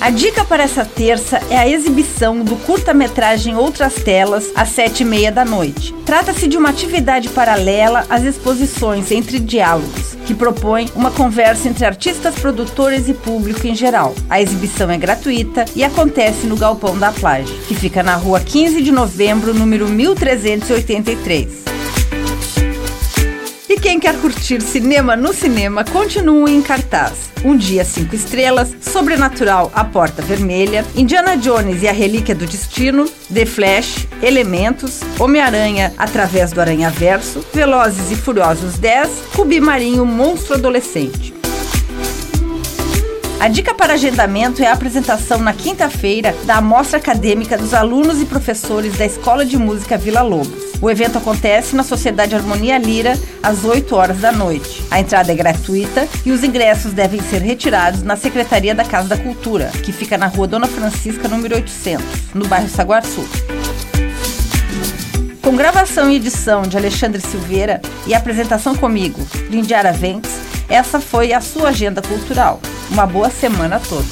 A dica para essa terça é a exibição do curta-metragem Outras Telas às sete e meia da noite. Trata-se de uma atividade paralela às exposições Entre Diálogos, que propõe uma conversa entre artistas, produtores e público em geral. A exibição é gratuita e acontece no Galpão da Plage, que fica na rua 15 de novembro, número 1383. Quem quer curtir cinema no cinema, continua em cartaz. Um Dia Cinco Estrelas, Sobrenatural A Porta Vermelha, Indiana Jones e a Relíquia do Destino, The Flash, Elementos, Homem-Aranha através do Aranha Verso, Velozes e Furiosos 10, Cubi Marinho Monstro Adolescente. A dica para agendamento é a apresentação na quinta-feira da Amostra Acadêmica dos Alunos e Professores da Escola de Música Vila Lobos. O evento acontece na Sociedade Harmonia Lira às 8 horas da noite. A entrada é gratuita e os ingressos devem ser retirados na Secretaria da Casa da Cultura, que fica na Rua Dona Francisca, número 800, no bairro Saguaçu. Com gravação e edição de Alexandre Silveira e apresentação comigo, Lindiara Ventes, essa foi a sua agenda cultural. Uma boa semana a todos.